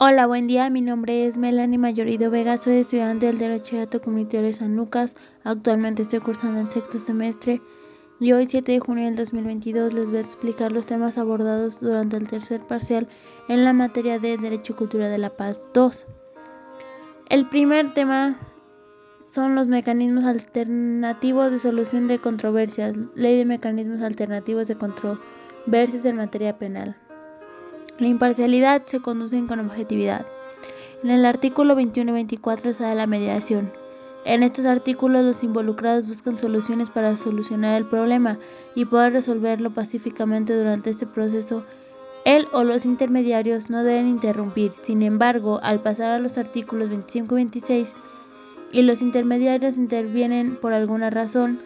Hola, buen día. Mi nombre es Melanie Mayorido Vega. Soy estudiante del Derecho Comunitario de San Lucas. Actualmente estoy cursando el sexto semestre. Y hoy, 7 de junio del 2022, les voy a explicar los temas abordados durante el tercer parcial en la materia de Derecho y Cultura de la Paz 2. El primer tema son los mecanismos alternativos de solución de controversias. Ley de mecanismos alternativos de controversias en materia penal. La imparcialidad se conduce con objetividad. En el artículo 21 y 24 se la mediación. En estos artículos los involucrados buscan soluciones para solucionar el problema y poder resolverlo pacíficamente durante este proceso. Él o los intermediarios no deben interrumpir. Sin embargo, al pasar a los artículos 25 y 26 y los intermediarios intervienen por alguna razón,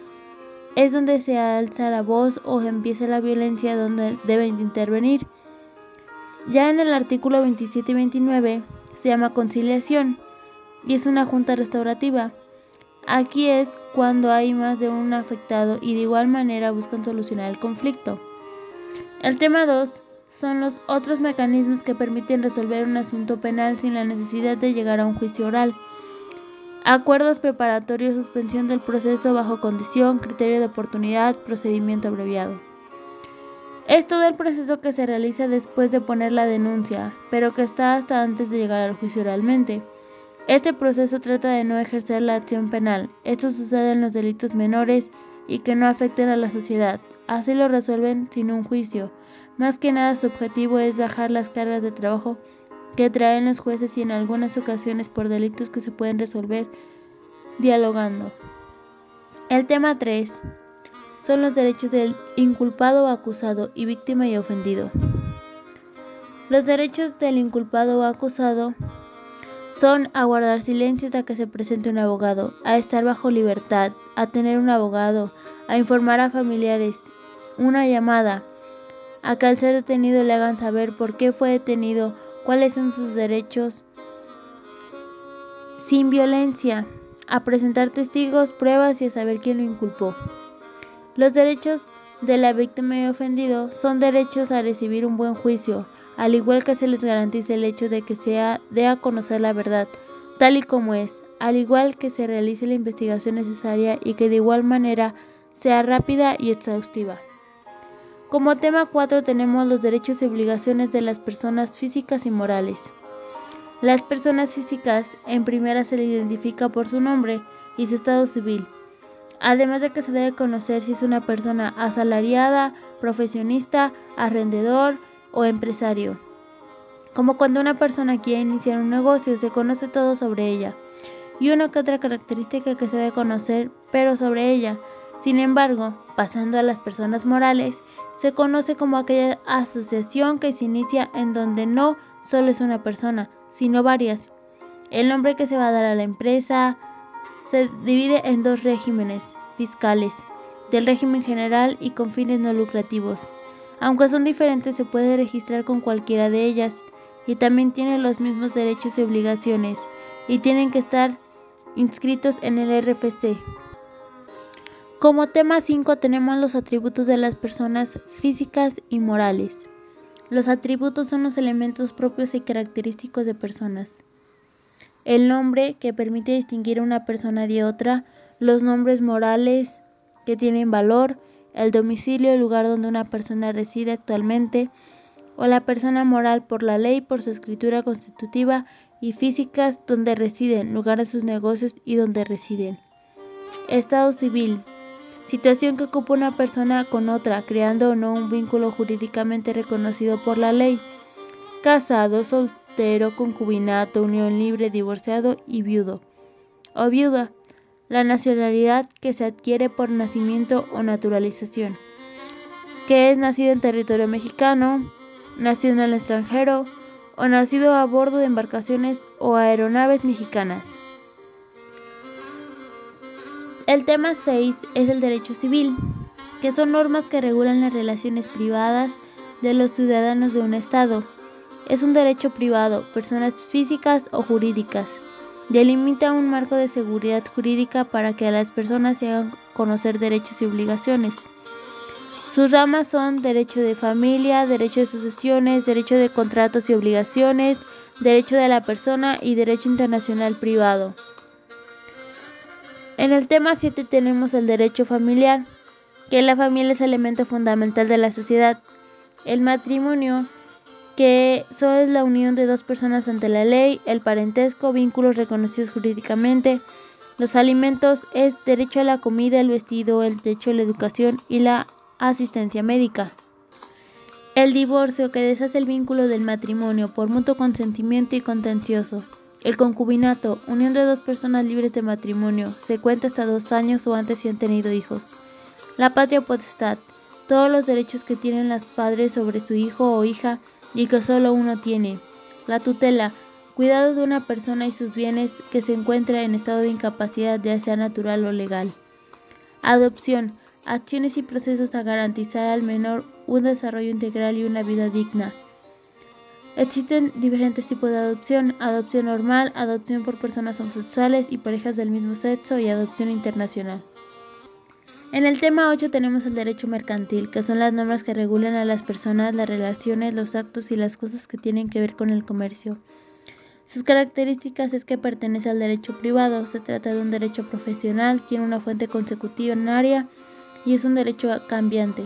es donde se alza la voz o empieza la violencia donde deben intervenir. Ya en el artículo 27 y 29 se llama conciliación y es una junta restaurativa. Aquí es cuando hay más de un afectado y de igual manera buscan solucionar el conflicto. El tema 2 son los otros mecanismos que permiten resolver un asunto penal sin la necesidad de llegar a un juicio oral. Acuerdos preparatorios, suspensión del proceso bajo condición, criterio de oportunidad, procedimiento abreviado. Es todo el proceso que se realiza después de poner la denuncia, pero que está hasta antes de llegar al juicio oralmente. Este proceso trata de no ejercer la acción penal. Esto sucede en los delitos menores y que no afecten a la sociedad. Así lo resuelven sin un juicio. Más que nada su objetivo es bajar las cargas de trabajo que traen los jueces y en algunas ocasiones por delitos que se pueden resolver dialogando. El tema 3 son los derechos del inculpado o acusado y víctima y ofendido. Los derechos del inculpado o acusado son a guardar silencio hasta que se presente un abogado, a estar bajo libertad, a tener un abogado, a informar a familiares, una llamada, a que al ser detenido le hagan saber por qué fue detenido, cuáles son sus derechos, sin violencia, a presentar testigos, pruebas y a saber quién lo inculpó. Los derechos de la víctima y ofendido son derechos a recibir un buen juicio, al igual que se les garantiza el hecho de que se dé a conocer la verdad, tal y como es, al igual que se realice la investigación necesaria y que de igual manera sea rápida y exhaustiva. Como tema 4 tenemos los derechos y obligaciones de las personas físicas y morales. Las personas físicas en primera se le identifica por su nombre y su estado civil, además de que se debe conocer si es una persona asalariada, profesionista, arrendador o empresario. Como cuando una persona quiere iniciar un negocio, se conoce todo sobre ella, y una que otra característica que se debe conocer, pero sobre ella. Sin embargo, pasando a las personas morales, se conoce como aquella asociación que se inicia en donde no solo es una persona, sino varias. El nombre que se va a dar a la empresa se divide en dos regímenes, fiscales, del régimen general y con fines no lucrativos. Aunque son diferentes, se puede registrar con cualquiera de ellas y también tienen los mismos derechos y obligaciones y tienen que estar inscritos en el RFC. Como tema 5 tenemos los atributos de las personas físicas y morales. Los atributos son los elementos propios y característicos de personas. El nombre que permite distinguir a una persona de otra, los nombres morales que tienen valor, el domicilio, el lugar donde una persona reside actualmente, o la persona moral por la ley, por su escritura constitutiva y físicas donde residen, lugar de sus negocios y donde residen. Estado civil. Situación que ocupa una persona con otra, creando o no un vínculo jurídicamente reconocido por la ley. Casado, concubinato, unión libre, divorciado y viudo. O viuda la nacionalidad que se adquiere por nacimiento o naturalización, que es nacido en territorio mexicano, nacido en el extranjero o nacido a bordo de embarcaciones o aeronaves mexicanas. El tema 6 es el derecho civil, que son normas que regulan las relaciones privadas de los ciudadanos de un Estado. Es un derecho privado, personas físicas o jurídicas, Delimita un marco de seguridad jurídica para que las personas se hagan conocer derechos y obligaciones. Sus ramas son derecho de familia, derecho de sucesiones, derecho de contratos y obligaciones, derecho de la persona y derecho internacional privado. En el tema 7 tenemos el derecho familiar, que la familia es elemento fundamental de la sociedad. El matrimonio, que solo es la unión de dos personas ante la ley, el parentesco, vínculos reconocidos jurídicamente, los alimentos es derecho a la comida, el vestido, el derecho a la educación y la asistencia médica. El divorcio, que deshace el vínculo del matrimonio por mutuo consentimiento y contencioso. El concubinato, unión de dos personas libres de matrimonio, se cuenta hasta dos años o antes si han tenido hijos. La patria potestad, todos los derechos que tienen los padres sobre su hijo o hija y que solo uno tiene. La tutela, cuidado de una persona y sus bienes que se encuentra en estado de incapacidad, ya sea natural o legal. Adopción, acciones y procesos a garantizar al menor un desarrollo integral y una vida digna. Existen diferentes tipos de adopción, adopción normal, adopción por personas homosexuales y parejas del mismo sexo y adopción internacional. En el tema 8 tenemos el derecho mercantil, que son las normas que regulan a las personas, las relaciones, los actos y las cosas que tienen que ver con el comercio. Sus características es que pertenece al derecho privado, se trata de un derecho profesional, tiene una fuente consecutiva en área y es un derecho cambiante.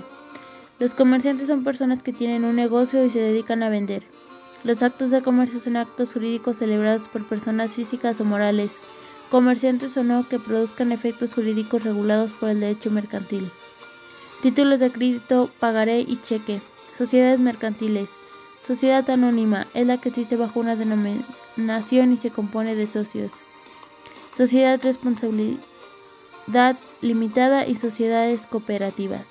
Los comerciantes son personas que tienen un negocio y se dedican a vender. Los actos de comercio son actos jurídicos celebrados por personas físicas o morales, comerciantes o no, que produzcan efectos jurídicos regulados por el derecho mercantil. Títulos de crédito, pagaré y cheque. Sociedades mercantiles. Sociedad anónima es la que existe bajo una denominación y se compone de socios. Sociedad responsabilidad limitada y sociedades cooperativas.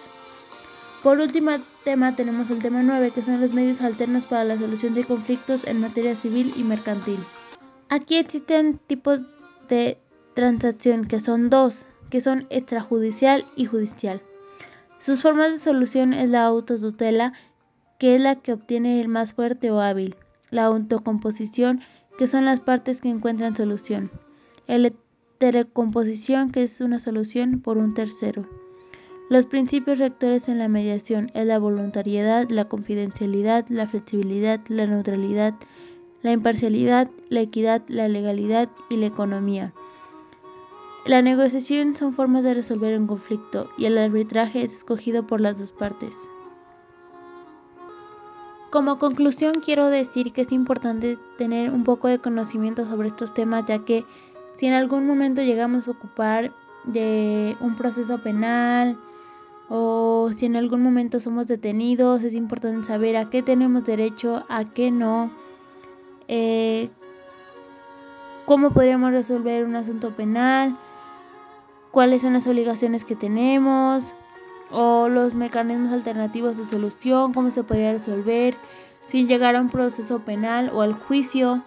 Por último tema tenemos el tema 9, que son los medios alternos para la solución de conflictos en materia civil y mercantil. Aquí existen tipos de transacción, que son dos, que son extrajudicial y judicial. Sus formas de solución es la autotutela, que es la que obtiene el más fuerte o hábil, la autocomposición, que son las partes que encuentran solución, la heterocomposición, que es una solución por un tercero. Los principios rectores en la mediación es la voluntariedad, la confidencialidad, la flexibilidad, la neutralidad, la imparcialidad, la equidad, la legalidad y la economía. La negociación son formas de resolver un conflicto y el arbitraje es escogido por las dos partes. Como conclusión quiero decir que es importante tener un poco de conocimiento sobre estos temas ya que si en algún momento llegamos a ocupar de un proceso penal, o si en algún momento somos detenidos, es importante saber a qué tenemos derecho, a qué no, eh, cómo podríamos resolver un asunto penal, cuáles son las obligaciones que tenemos o los mecanismos alternativos de solución, cómo se podría resolver sin llegar a un proceso penal o al juicio.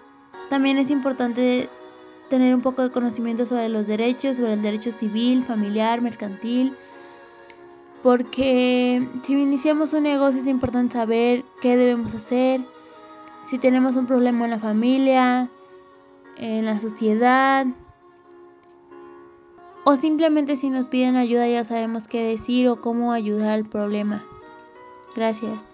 También es importante tener un poco de conocimiento sobre los derechos, sobre el derecho civil, familiar, mercantil porque si iniciamos un negocio es importante saber qué debemos hacer, si tenemos un problema en la familia, en la sociedad, o simplemente si nos piden ayuda ya sabemos qué decir o cómo ayudar al problema. Gracias.